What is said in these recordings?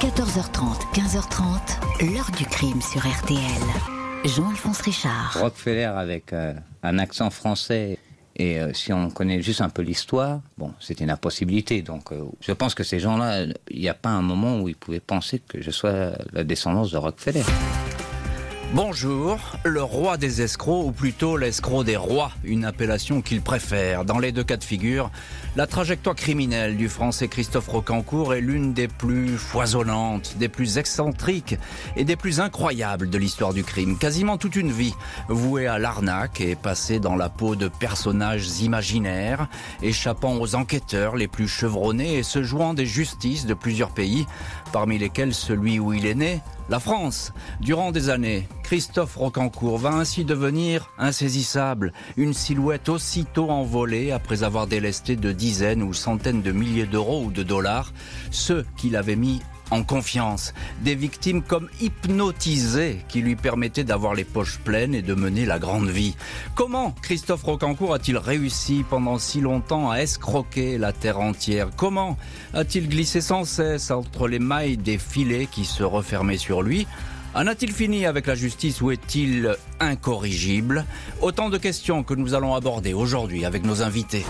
14h30, 15h30, l'heure du crime sur RTL. Jean-Alphonse Richard. Rockefeller avec euh, un accent français. Et euh, si on connaît juste un peu l'histoire, bon, c'était une impossibilité. Donc, euh, je pense que ces gens-là, il n'y a pas un moment où ils pouvaient penser que je sois la descendance de Rockefeller. Bonjour, le roi des escrocs, ou plutôt l'escroc des rois, une appellation qu'il préfère. Dans les deux cas de figure, la trajectoire criminelle du français Christophe Rocancourt est l'une des plus foisonnantes, des plus excentriques et des plus incroyables de l'histoire du crime. Quasiment toute une vie vouée à l'arnaque et passée dans la peau de personnages imaginaires, échappant aux enquêteurs les plus chevronnés et se jouant des justices de plusieurs pays, parmi lesquels celui où il est né, la France. Durant des années, Christophe Rocancourt va ainsi devenir insaisissable, une silhouette aussitôt envolée après avoir délesté de dizaines ou centaines de milliers d'euros ou de dollars ceux qu'il avait mis en confiance, des victimes comme hypnotisées qui lui permettaient d'avoir les poches pleines et de mener la grande vie. Comment Christophe Rocancourt a-t-il réussi pendant si longtemps à escroquer la terre entière? Comment a-t-il glissé sans cesse entre les mailles des filets qui se refermaient sur lui? En a-t-il fini avec la justice ou est-il incorrigible? Autant de questions que nous allons aborder aujourd'hui avec nos invités.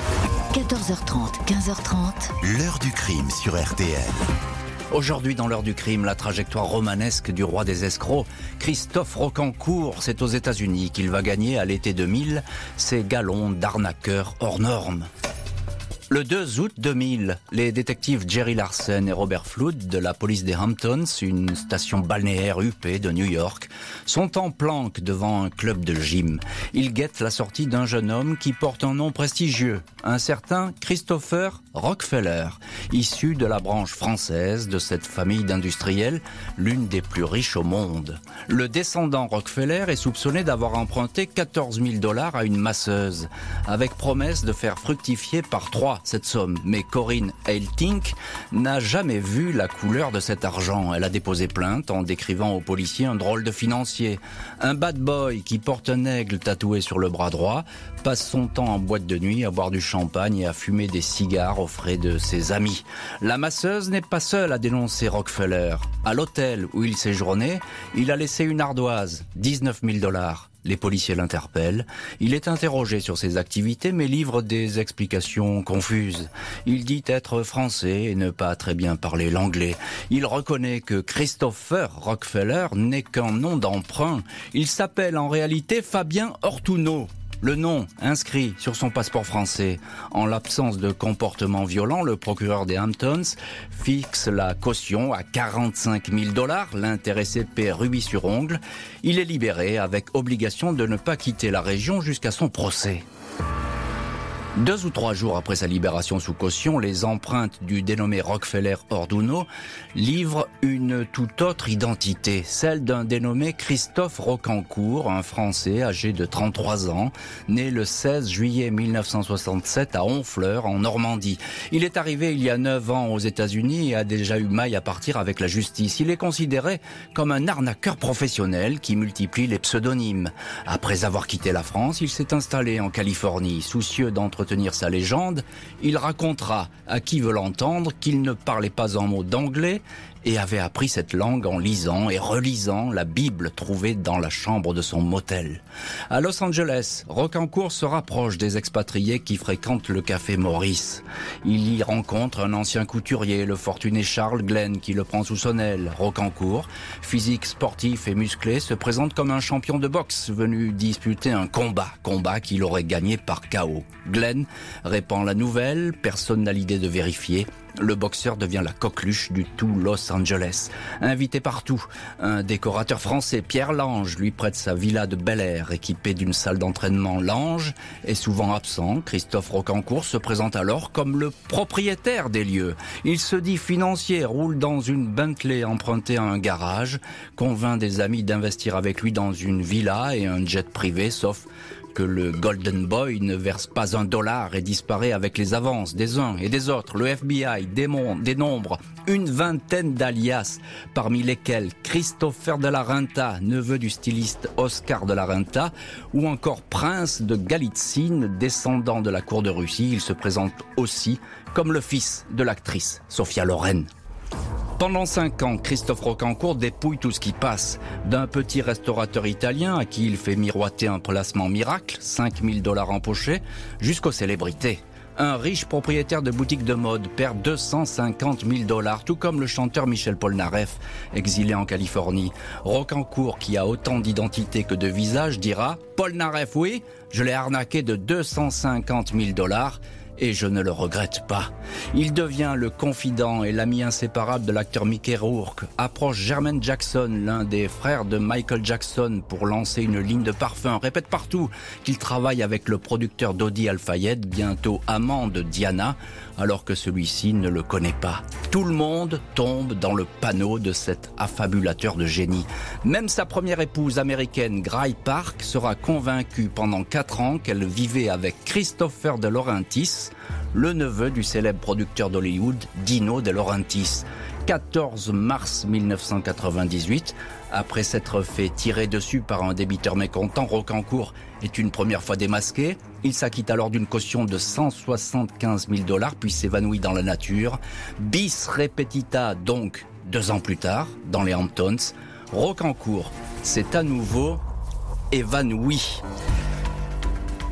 14h30, 15h30. L'heure du crime sur RTL. Aujourd'hui, dans l'heure du crime, la trajectoire romanesque du roi des escrocs, Christophe Rocancourt, c'est aux États-Unis qu'il va gagner à l'été 2000 ses galons d'arnaqueur hors normes. Le 2 août 2000, les détectives Jerry Larson et Robert Flood de la police des Hamptons, une station balnéaire UP de New York, sont en planque devant un club de gym. Ils guettent la sortie d'un jeune homme qui porte un nom prestigieux, un certain Christopher Rockefeller, issu de la branche française de cette famille d'industriels, l'une des plus riches au monde. Le descendant Rockefeller est soupçonné d'avoir emprunté 14 000 dollars à une masseuse, avec promesse de faire fructifier par trois cette somme, mais Corinne Heiltink n'a jamais vu la couleur de cet argent. Elle a déposé plainte en décrivant aux policiers un drôle de financier. Un bad boy qui porte un aigle tatoué sur le bras droit, passe son temps en boîte de nuit à boire du champagne et à fumer des cigares aux frais de ses amis. La masseuse n'est pas seule à dénoncer Rockefeller. À l'hôtel où il séjournait, il a laissé une ardoise, 19 000 dollars. Les policiers l'interpellent. Il est interrogé sur ses activités mais livre des explications confuses. Il dit être français et ne pas très bien parler l'anglais. Il reconnaît que Christopher Rockefeller n'est qu'un nom d'emprunt. Il s'appelle en réalité Fabien Ortuno. Le nom inscrit sur son passeport français. En l'absence de comportement violent, le procureur des Hamptons fixe la caution à 45 000 dollars. L'intéressé paie rubis sur ongle. Il est libéré avec obligation de ne pas quitter la région jusqu'à son procès. Deux ou trois jours après sa libération sous caution, les empreintes du dénommé Rockefeller Orduno livrent une toute autre identité, celle d'un dénommé Christophe Rocancourt, un Français âgé de 33 ans, né le 16 juillet 1967 à Honfleur, en Normandie. Il est arrivé il y a neuf ans aux États-Unis et a déjà eu maille à partir avec la justice. Il est considéré comme un arnaqueur professionnel qui multiplie les pseudonymes. Après avoir quitté la France, il s'est installé en Californie, soucieux d'entretenir sa légende, il racontera à qui veut l'entendre qu'il ne parlait pas un mot d'anglais et avait appris cette langue en lisant et relisant la Bible trouvée dans la chambre de son motel. À Los Angeles, Rocancourt se rapproche des expatriés qui fréquentent le café Maurice. Il y rencontre un ancien couturier, le fortuné Charles Glenn, qui le prend sous son aile. Rocancourt, physique sportif et musclé, se présente comme un champion de boxe venu disputer un combat, combat qu'il aurait gagné par chaos. Glenn répand la nouvelle, personne n'a l'idée de vérifier le boxeur devient la coqueluche du tout Los Angeles. Invité partout, un décorateur français, Pierre Lange, lui prête sa villa de Bel Air, équipée d'une salle d'entraînement. Lange est souvent absent. Christophe Rocancourt se présente alors comme le propriétaire des lieux. Il se dit financier, roule dans une Bentley empruntée à un garage, convainc des amis d'investir avec lui dans une villa et un jet privé, sauf que le Golden Boy ne verse pas un dollar et disparaît avec les avances des uns et des autres. Le FBI dénombre une vingtaine d'alias, parmi lesquels Christopher de la Renta, neveu du styliste Oscar de la Renta, ou encore Prince de Galitzine, descendant de la cour de Russie. Il se présente aussi comme le fils de l'actrice Sophia Loren. Pendant cinq ans, Christophe Rocancourt dépouille tout ce qui passe. D'un petit restaurateur italien à qui il fait miroiter un placement miracle, 5000 dollars empochés, jusqu'aux célébrités. Un riche propriétaire de boutique de mode perd 250 000 dollars, tout comme le chanteur Michel Polnareff, exilé en Californie. Rocancourt, qui a autant d'identité que de visage, dira Polnareff, oui, je l'ai arnaqué de 250 000 dollars et je ne le regrette pas. Il devient le confident et l'ami inséparable de l'acteur Mickey Rourke, approche Jermaine Jackson, l'un des frères de Michael Jackson, pour lancer une ligne de parfum, répète partout qu'il travaille avec le producteur Dodi Al-Fayed, bientôt amant de Diana, alors que celui-ci ne le connaît pas. Tout le monde tombe dans le panneau de cet affabulateur de génie. Même sa première épouse américaine, Gray Park, sera convaincue pendant quatre ans qu'elle vivait avec Christopher de Le neveu du célèbre producteur d'Hollywood, Dino de Laurentiis. 14 mars 1998, après s'être fait tirer dessus par un débiteur mécontent, Rocancourt est une première fois démasqué. Il s'acquitte alors d'une caution de 175 000 dollars, puis s'évanouit dans la nature. Bis repetita donc deux ans plus tard, dans les Hamptons. Rocancourt s'est à nouveau évanoui.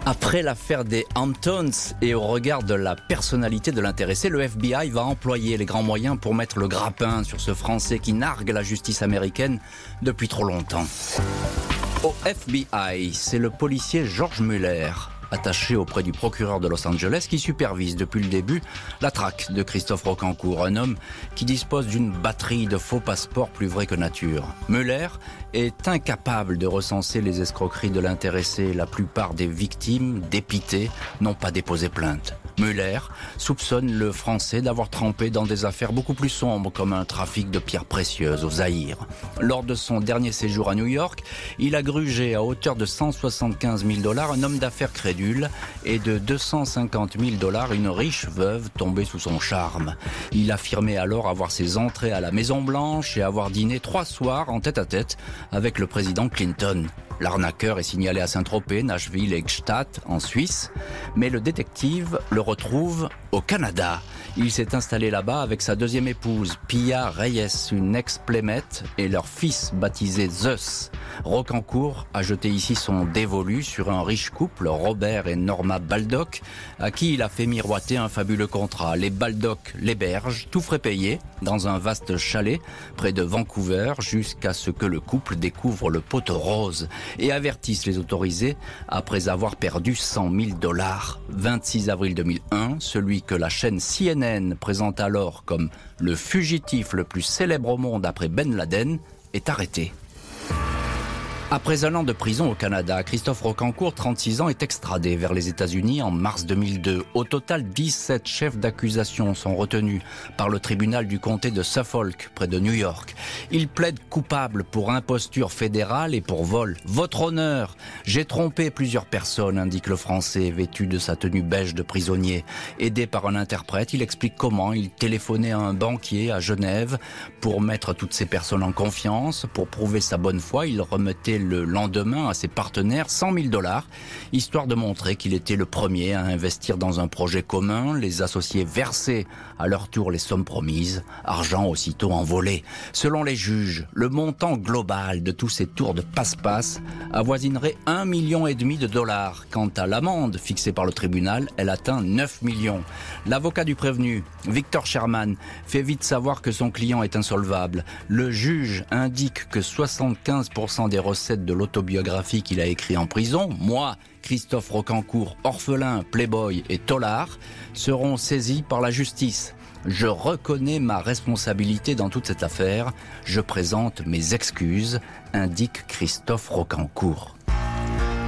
Après l'affaire des Hamptons et au regard de la personnalité de l'intéressé, le FBI va employer les grands moyens pour mettre le grappin sur ce Français qui nargue la justice américaine depuis trop longtemps. Au FBI, c'est le policier George Muller attaché auprès du procureur de Los Angeles qui supervise depuis le début la traque de Christophe Rocancourt, un homme qui dispose d'une batterie de faux passeports plus vrai que nature. Muller est incapable de recenser les escroqueries de l'intéressé. La plupart des victimes, dépitées, n'ont pas déposé plainte. Muller soupçonne le Français d'avoir trempé dans des affaires beaucoup plus sombres comme un trafic de pierres précieuses au Zaïre. Lors de son dernier séjour à New York, il a grugé à hauteur de 175 000 dollars un homme d'affaires crédule et de 250 000 dollars une riche veuve tombée sous son charme. Il affirmait alors avoir ses entrées à la Maison Blanche et avoir dîné trois soirs en tête à tête avec le président Clinton. L'arnaqueur est signalé à Saint-Tropez, Nashville et Gstaad en Suisse, mais le détective le retrouve au Canada. Il s'est installé là-bas avec sa deuxième épouse, Pia Reyes, une ex-plémette, et leur fils baptisé Zeus. Rocancourt a jeté ici son dévolu sur un riche couple, Robert et Norma Baldock, à qui il a fait miroiter un fabuleux contrat. Les Baldock l'hébergent, tout frais payé, dans un vaste chalet près de Vancouver, jusqu'à ce que le couple découvre le poteau rose et avertissent les autorisés après avoir perdu 100 000 dollars. 26 avril 2001, celui que la chaîne CNN présente alors comme le fugitif le plus célèbre au monde après Ben Laden est arrêté. Après un an de prison au Canada, Christophe Rocancourt, 36 ans, est extradé vers les États-Unis en mars 2002. Au total, 17 chefs d'accusation sont retenus par le tribunal du comté de Suffolk, près de New York. Il plaide coupable pour imposture fédérale et pour vol. Votre honneur, j'ai trompé plusieurs personnes, indique le français, vêtu de sa tenue beige de prisonnier. Aidé par un interprète, il explique comment il téléphonait à un banquier à Genève pour mettre toutes ces personnes en confiance. Pour prouver sa bonne foi, il remettait le lendemain à ses partenaires 100 000 dollars, histoire de montrer qu'il était le premier à investir dans un projet commun, les associés versaient à leur tour les sommes promises, argent aussitôt envolé. Selon les juges, le montant global de tous ces tours de passe-passe avoisinerait 1 million et demi de dollars. Quant à l'amende fixée par le tribunal, elle atteint 9 millions. L'avocat du prévenu, Victor Sherman, fait vite savoir que son client est insolvable. Le juge indique que 75% des recettes de l'autobiographie qu'il a écrit en prison, moi, Christophe Rocancourt, orphelin, playboy et tolard, seront saisis par la justice. Je reconnais ma responsabilité dans toute cette affaire. Je présente mes excuses, indique Christophe Rocancourt.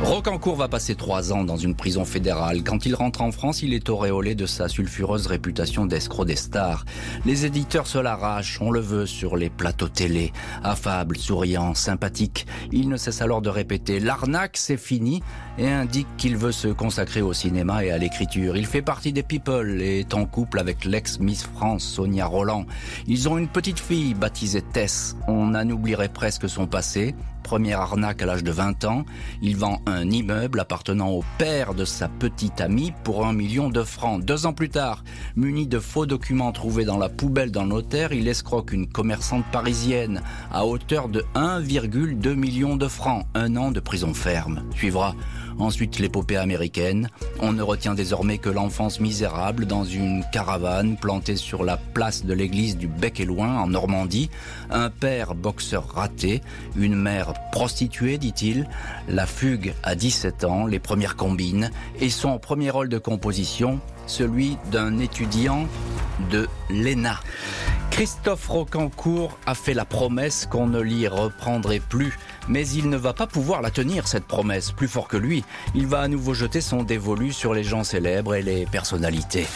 Rocancourt va passer trois ans dans une prison fédérale. Quand il rentre en France, il est auréolé de sa sulfureuse réputation d'escroc des stars. Les éditeurs se l'arrachent, on le veut sur les plateaux télé. Affable, souriant, sympathique, il ne cesse alors de répéter l'arnaque c'est fini et indique qu'il veut se consacrer au cinéma et à l'écriture. Il fait partie des People et est en couple avec l'ex-Miss France Sonia Roland. Ils ont une petite fille baptisée Tess. On en oublierait presque son passé première arnaque à l'âge de 20 ans. Il vend un immeuble appartenant au père de sa petite amie pour un million de francs. Deux ans plus tard, muni de faux documents trouvés dans la poubelle d'un notaire, il escroque une commerçante parisienne à hauteur de 1,2 million de francs. Un an de prison ferme. Suivra Ensuite, l'épopée américaine. On ne retient désormais que l'enfance misérable dans une caravane plantée sur la place de l'église du Bec et Loin en Normandie. Un père boxeur raté, une mère prostituée, dit-il, la fugue à 17 ans, les premières combines, et son premier rôle de composition, celui d'un étudiant de l'ENA. Christophe Rocancourt a fait la promesse qu'on ne l'y reprendrait plus, mais il ne va pas pouvoir la tenir, cette promesse. Plus fort que lui, il va à nouveau jeter son dévolu sur les gens célèbres et les personnalités.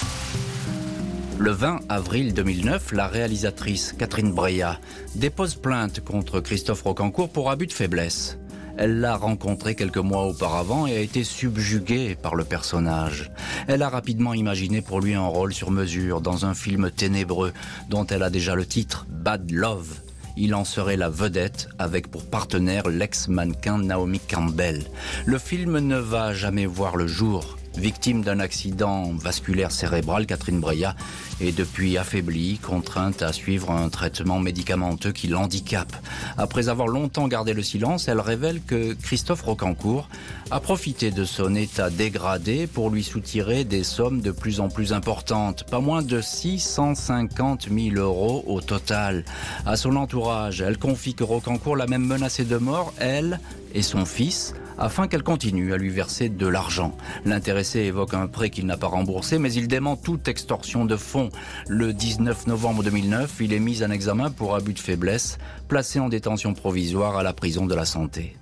Le 20 avril 2009, la réalisatrice Catherine Breillat dépose plainte contre Christophe Rocancourt pour abus de faiblesse. Elle l'a rencontré quelques mois auparavant et a été subjuguée par le personnage. Elle a rapidement imaginé pour lui un rôle sur mesure dans un film ténébreux dont elle a déjà le titre Bad Love. Il en serait la vedette avec pour partenaire l'ex-mannequin Naomi Campbell. Le film ne va jamais voir le jour. Victime d'un accident vasculaire cérébral, Catherine Breillat est depuis affaiblie, contrainte à suivre un traitement médicamenteux qui l'handicape. Après avoir longtemps gardé le silence, elle révèle que Christophe Rocancourt a profité de son état dégradé pour lui soutirer des sommes de plus en plus importantes, pas moins de 650 000 euros au total. À son entourage, elle confie que Rocancourt l'a même menacé de mort, elle et son fils, afin qu'elle continue à lui verser de l'argent. L'intéressé évoque un prêt qu'il n'a pas remboursé, mais il dément toute extorsion de fonds. Le 19 novembre 2009, il est mis en examen pour abus de faiblesse, placé en détention provisoire à la prison de la santé.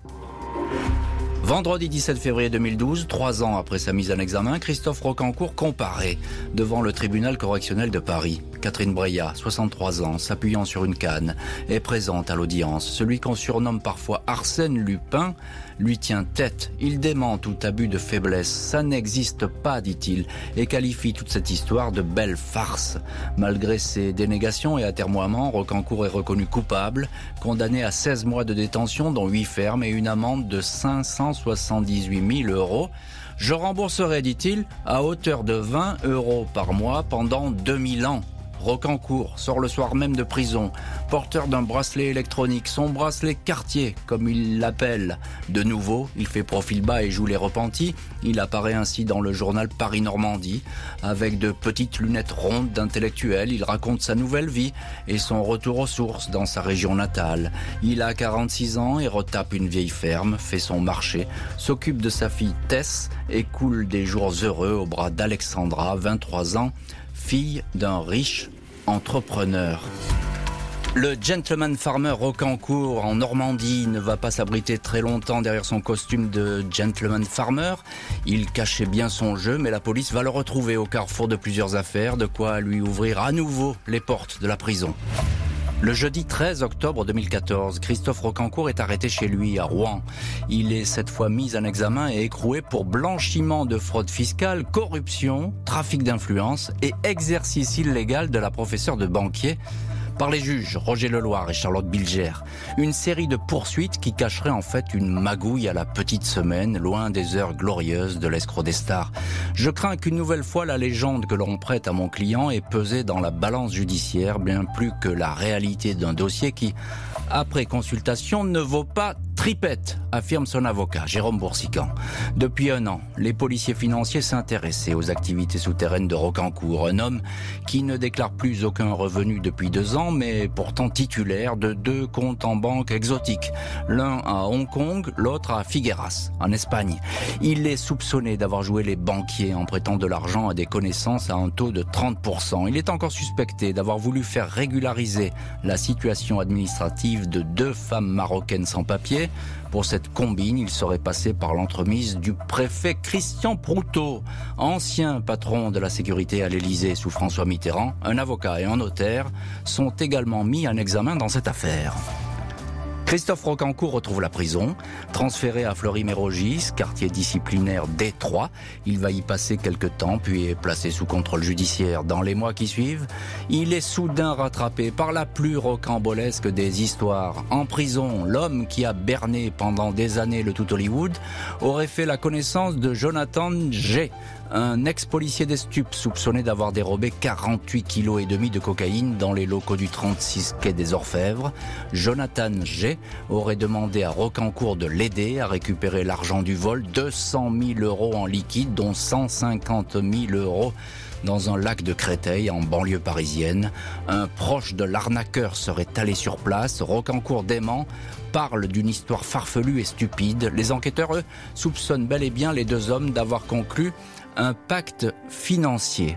Vendredi 17 février 2012, trois ans après sa mise en examen, Christophe Rocancourt comparaît devant le tribunal correctionnel de Paris. Catherine Breillat, 63 ans, s'appuyant sur une canne, est présente à l'audience. Celui qu'on surnomme parfois Arsène Lupin lui tient tête. Il dément tout abus de faiblesse. Ça n'existe pas, dit-il, et qualifie toute cette histoire de belle farce. Malgré ses dénégations et atermoiements, Rocancourt est reconnu coupable, condamné à 16 mois de détention, dont 8 fermes et une amende de 578 000 euros. Je rembourserai, dit-il, à hauteur de 20 euros par mois pendant 2000 ans. Rocancourt sort le soir même de prison, porteur d'un bracelet électronique, son bracelet quartier, comme il l'appelle. De nouveau, il fait profil bas et joue les repentis. Il apparaît ainsi dans le journal Paris-Normandie, avec de petites lunettes rondes d'intellectuel. Il raconte sa nouvelle vie et son retour aux sources dans sa région natale. Il a 46 ans et retape une vieille ferme, fait son marché, s'occupe de sa fille Tess et coule des jours heureux au bras d'Alexandra, 23 ans, fille d'un riche entrepreneur. Le gentleman farmer Rocancourt en Normandie ne va pas s'abriter très longtemps derrière son costume de gentleman farmer. Il cachait bien son jeu, mais la police va le retrouver au carrefour de plusieurs affaires, de quoi lui ouvrir à nouveau les portes de la prison. Le jeudi 13 octobre 2014, Christophe Rocancourt est arrêté chez lui à Rouen. Il est cette fois mis en examen et écroué pour blanchiment de fraude fiscale, corruption, trafic d'influence et exercice illégal de la professeure de banquier par les juges Roger Leloir et Charlotte Bilger. Une série de poursuites qui cacherait en fait une magouille à la petite semaine, loin des heures glorieuses de l'escroc des stars. Je crains qu'une nouvelle fois la légende que l'on prête à mon client ait pesé dans la balance judiciaire bien plus que la réalité d'un dossier qui, après consultation, ne vaut pas tripette, affirme son avocat, Jérôme Boursican. Depuis un an, les policiers financiers s'intéressaient aux activités souterraines de Rocancourt, un homme qui ne déclare plus aucun revenu depuis deux ans, mais pourtant titulaire de deux comptes en banque exotiques, l'un à Hong Kong, l'autre à Figueras, en Espagne. Il est soupçonné d'avoir joué les banquiers en prêtant de l'argent à des connaissances à un taux de 30%. Il est encore suspecté d'avoir voulu faire régulariser la situation administrative de deux femmes marocaines sans papier pour cette combine, il serait passé par l'entremise du préfet Christian Proutot, ancien patron de la sécurité à l'Élysée sous François Mitterrand. Un avocat et un notaire sont également mis en examen dans cette affaire. Christophe Rocancourt retrouve la prison, transféré à Fleury-Mérogis, quartier disciplinaire D3. Il va y passer quelques temps, puis est placé sous contrôle judiciaire. Dans les mois qui suivent, il est soudain rattrapé par la plus rocambolesque des histoires. En prison, l'homme qui a berné pendant des années le tout Hollywood aurait fait la connaissance de Jonathan G., un ex-policier des stupes soupçonné d'avoir dérobé 48 kilos et demi de cocaïne dans les locaux du 36 quai des Orfèvres. Jonathan G aurait demandé à Rocancourt de l'aider à récupérer l'argent du vol, 200 000 euros en liquide, dont 150 000 euros dans un lac de Créteil, en banlieue parisienne. Un proche de l'arnaqueur serait allé sur place. Rocancourt dément parle d'une histoire farfelue et stupide. Les enquêteurs, eux, soupçonnent bel et bien les deux hommes d'avoir conclu un pacte financier.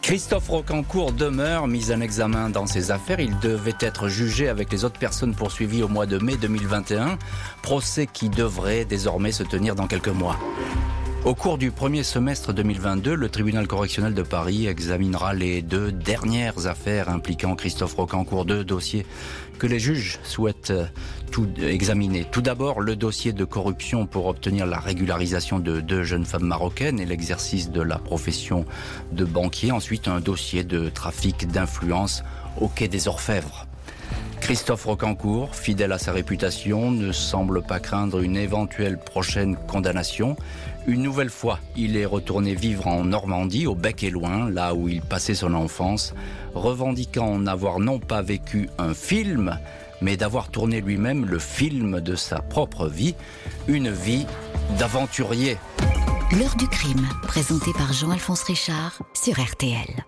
Christophe Rocancourt demeure mis en examen dans ses affaires. Il devait être jugé avec les autres personnes poursuivies au mois de mai 2021, procès qui devrait désormais se tenir dans quelques mois. Au cours du premier semestre 2022, le tribunal correctionnel de Paris examinera les deux dernières affaires impliquant Christophe Rocancourt, deux dossiers que les juges souhaitent euh, tout examiner. Tout d'abord, le dossier de corruption pour obtenir la régularisation de deux jeunes femmes marocaines et l'exercice de la profession de banquier. Ensuite, un dossier de trafic d'influence au quai des Orfèvres. Christophe Rocancourt, fidèle à sa réputation, ne semble pas craindre une éventuelle prochaine condamnation. Une nouvelle fois, il est retourné vivre en Normandie, au bec et loin, là où il passait son enfance, revendiquant n'avoir non pas vécu un film, mais d'avoir tourné lui-même le film de sa propre vie, une vie d'aventurier. L'heure du crime, présenté par Jean-Alphonse Richard sur RTL.